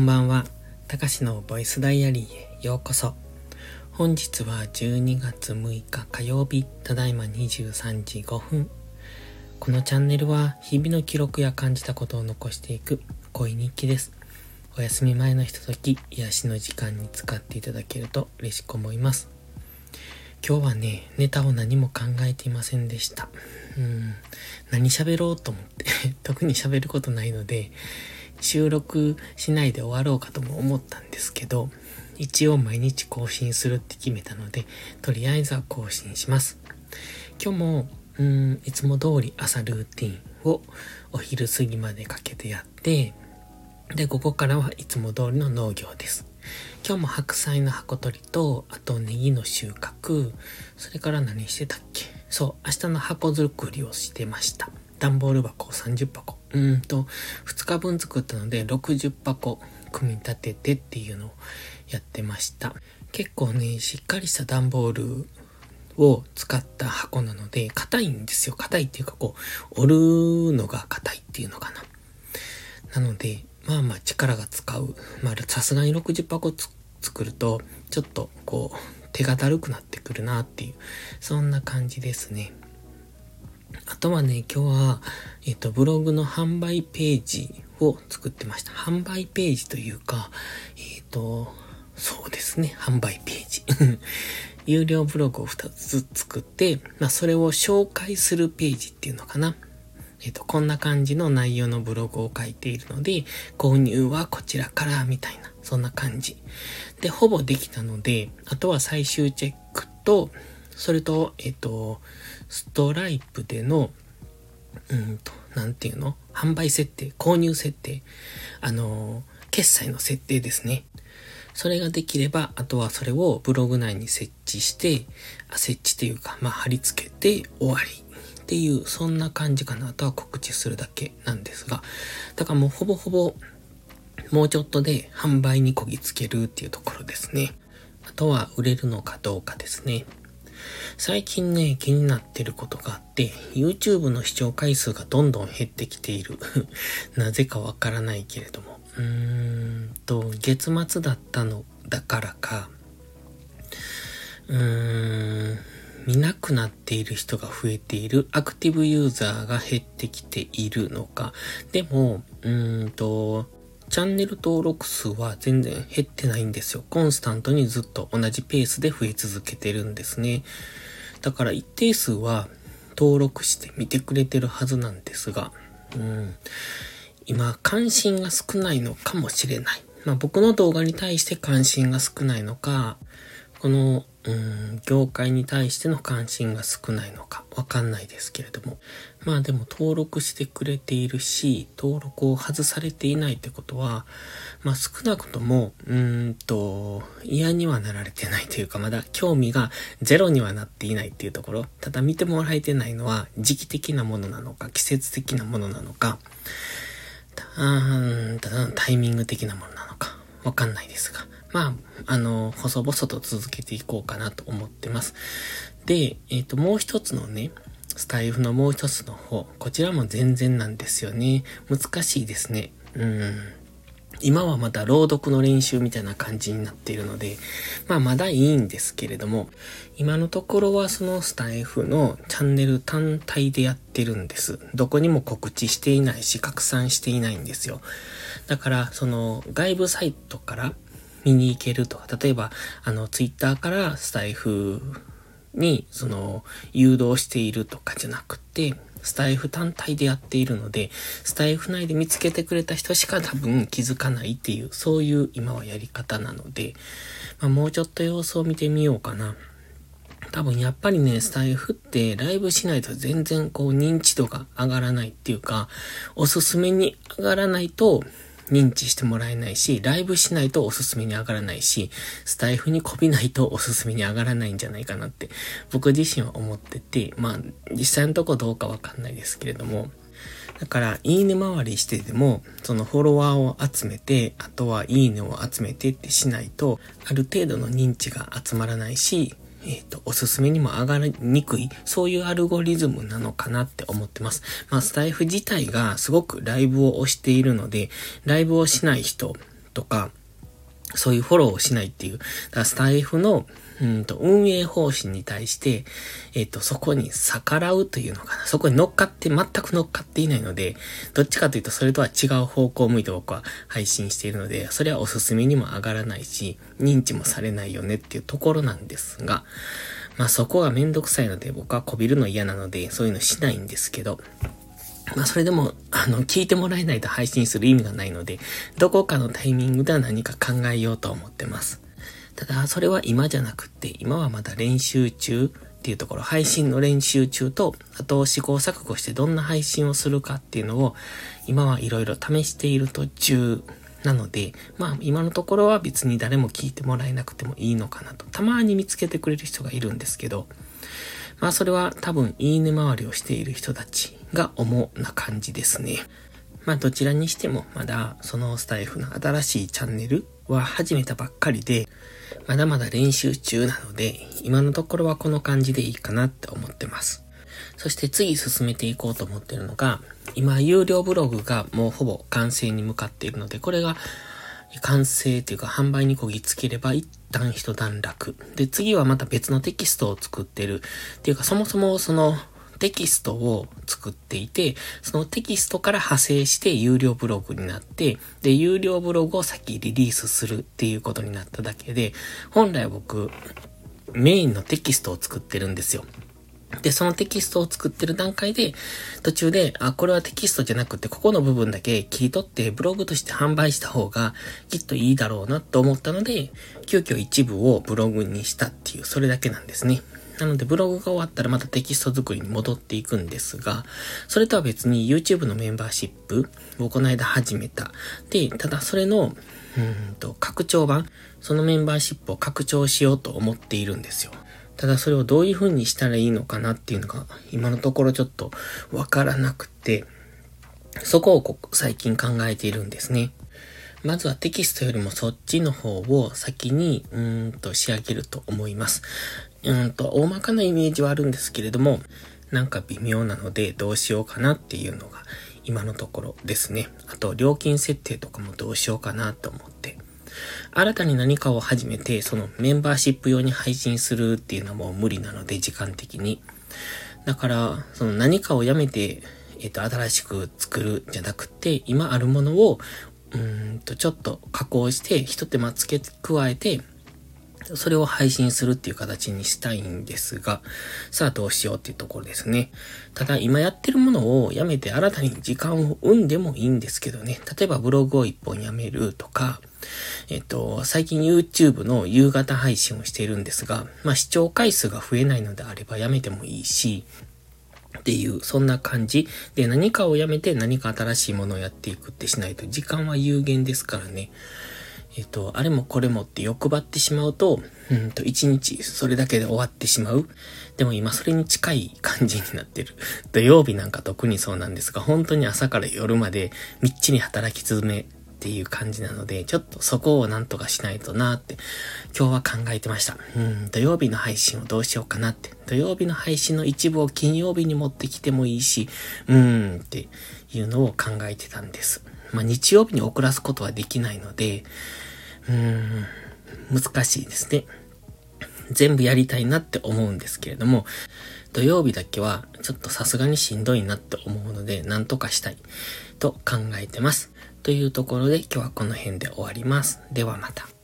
んばんは。たかしのボイスダイアリーへようこそ。本日は12月6日火曜日、ただいま23時5分。このチャンネルは日々の記録や感じたことを残していく恋日記です。お休み前のひととき、癒しの時間に使っていただけると嬉しく思います。今日はね、ネタを何も考えていませんでした。うん、何喋ろうと思って 特に喋ることないので、収録しないで終わろうかとも思ったんですけど、一応毎日更新するって決めたので、とりあえずは更新します。今日も、うん、いつも通り朝ルーティンをお昼過ぎまでかけてやって、で、ここからはいつも通りの農業です。今日も白菜の箱取りと、あとネギの収穫、それから何してたっけ？そう、明日の箱作りをしてました。段ボール箱30箱。うんと、2日分作ったので60箱組み立ててっていうのをやってました。結構ね、しっかりした段ボールを使った箱なので、硬いんですよ。硬いっていうかこう、折るのが硬いっていうのかな。なので、まあまあ力が使う。まあさすがに60箱作ると、ちょっとこう、手がだるくなってくるなっていう、そんな感じですね。あとはね、今日は、えっ、と、ブログの販売ページを作ってました。販売ページというか、えっ、と、そうですね、販売ページ。有料ブログを2つ作って、まあ、それを紹介するページっていうのかな。えっ、と、こんな感じの内容のブログを書いているので、購入はこちらから、みたいな、そんな感じ。で、ほぼできたので、あとは最終チェックと、それと、えっ、と、ストライプでの、うんと、なんていうの？販売設定、購入設定、あの、決済の設定ですね。それができれば、あとはそれをブログ内に設置して、あ設置というか、まあ、貼り付けて終わりっていう、そんな感じかな。あとは告知するだけなんですが、だからもうほぼほぼ、もうちょっとで販売にこぎつけるっていうところですね。あとは売れるのかどうかですね。最近ね、気になってることがあって、YouTube の視聴回数がどんどん減ってきている。なぜかわからないけれども。うーんと、月末だったのだからか、うーん、見なくなっている人が増えている、アクティブユーザーが減ってきているのか、でも、うーんと、チャンネル登録数は全然減ってないんですよ。コンスタントにずっと同じペースで増え続けてるんですね。だから一定数は登録して見てくれてるはずなんですが、うん、今関心が少ないのかもしれない。まあ僕の動画に対して関心が少ないのか、このうん、業界に対しての関心が少ないのかわかんないですけれども。まあでも登録してくれているし、登録を外されていないってことは、まあ少なくとも、うんと、嫌にはなられてないというか、まだ興味がゼロにはなっていないっていうところ。ただ見てもらえてないのは時期的なものなのか、季節的なものなのか、ただタイミング的なものなのか、わかんないですが。まあ、あの、細々と続けていこうかなと思ってます。で、えっ、ー、と、もう一つのね、スタイフのもう一つの方、こちらも全然なんですよね。難しいですね。うん。今はまだ朗読の練習みたいな感じになっているので、まあまだいいんですけれども、今のところはそのスタイフのチャンネル単体でやってるんです。どこにも告知していないし、拡散していないんですよ。だから、その外部サイトから見に行けると。例えば、あの、ツイッターからスタイフに、その、誘導しているとかじゃなくて、スタイフ単体でやっているので、スタイフ内で見つけてくれた人しか多分気づかないっていう、そういう今はやり方なので、まあ、もうちょっと様子を見てみようかな。多分やっぱりね、スタイフってライブしないと全然こう認知度が上がらないっていうか、おすすめに上がらないと、認知してもらえないし、ライブしないとおすすめに上がらないし、スタイフにこびないとおすすめに上がらないんじゃないかなって、僕自身は思ってて、まあ、実際のとこどうかわかんないですけれども、だから、いいね回りしてでも、そのフォロワーを集めて、あとはいいねを集めてってしないと、ある程度の認知が集まらないし、えっ、ー、と、おすすめにも上がりにくい、そういうアルゴリズムなのかなって思ってます。まあ、スタイフ自体がすごくライブを押しているので、ライブをしない人とか、そういうフォローをしないっていう、だからスタイフの、うんと、運営方針に対して、えっ、と、そこに逆らうというのかな。そこに乗っかって、全く乗っかっていないので、どっちかというとそれとは違う方向を向いて僕は配信しているので、それはおすすめにも上がらないし、認知もされないよねっていうところなんですが、まあそこがめんどくさいので僕はこびるの嫌なので、そういうのしないんですけど、まあそれでも、あの、聞いてもらえないと配信する意味がないので、どこかのタイミングでは何か考えようと思ってます。ただ、それは今じゃなくって、今はまだ練習中っていうところ、配信の練習中と、あと試行錯誤してどんな配信をするかっていうのを、今はいろいろ試している途中なので、まあ今のところは別に誰も聞いてもらえなくてもいいのかなと。たまに見つけてくれる人がいるんですけど、まあそれは多分いいね回りをしている人たちが主な感じですね。まあどちらにしてもまだそのスタイフの新しいチャンネルは始めたばっかりで、まだまだ練習中なので、今のところはこの感じでいいかなって思ってます。そして次進めていこうと思っているのが、今有料ブログがもうほぼ完成に向かっているので、これが完成というか販売にこぎつければ一旦一段落。で、次はまた別のテキストを作ってる。っていうかそもそもそのテキストを作っていて、そのテキストから派生して有料ブログになって、で、有料ブログを先リリースするっていうことになっただけで、本来僕、メインのテキストを作ってるんですよ。で、そのテキストを作ってる段階で、途中で、あ、これはテキストじゃなくて、ここの部分だけ切り取ってブログとして販売した方がきっといいだろうなと思ったので、急遽一部をブログにしたっていう、それだけなんですね。なので、ブログが終わったらまたテキスト作りに戻っていくんですが、それとは別に YouTube のメンバーシップをこの間始めた。で、ただそれの、うんと、拡張版、そのメンバーシップを拡張しようと思っているんですよ。ただそれをどういう風にしたらいいのかなっていうのが、今のところちょっとわからなくて、そこを最近考えているんですね。まずはテキストよりもそっちの方を先に、うーんと仕上げると思います。うんと、大まかなイメージはあるんですけれども、なんか微妙なのでどうしようかなっていうのが今のところですね。あと、料金設定とかもどうしようかなと思って。新たに何かを始めて、そのメンバーシップ用に配信するっていうのはもう無理なので、時間的に。だから、その何かをやめて、えっ、と、新しく作るじゃなくて、今あるものを、うんと、ちょっと加工して、一手間付け加えて、それを配信するっていう形にしたいんですが、さあどうしようっていうところですね。ただ今やってるものをやめて新たに時間を生んでもいいんですけどね。例えばブログを一本やめるとか、えっと、最近 YouTube の夕方配信をしているんですが、まあ視聴回数が増えないのであればやめてもいいし、っていう、そんな感じ。で、何かをやめて何か新しいものをやっていくってしないと時間は有限ですからね。えっと、あれもこれもって欲張ってしまうと、うんと、一日それだけで終わってしまう。でも今それに近い感じになってる。土曜日なんか特にそうなんですが、本当に朝から夜までみっちり働き続めっていう感じなので、ちょっとそこをなんとかしないとなって、今日は考えてました。うん、土曜日の配信をどうしようかなって。土曜日の配信の一部を金曜日に持ってきてもいいし、うーんっていうのを考えてたんです。まあ、日曜日に遅らすことはできないので、うーん、難しいですね。全部やりたいなって思うんですけれども、土曜日だけはちょっとさすがにしんどいなって思うので、なんとかしたいと考えてます。というところで今日はこの辺で終わります。ではまた。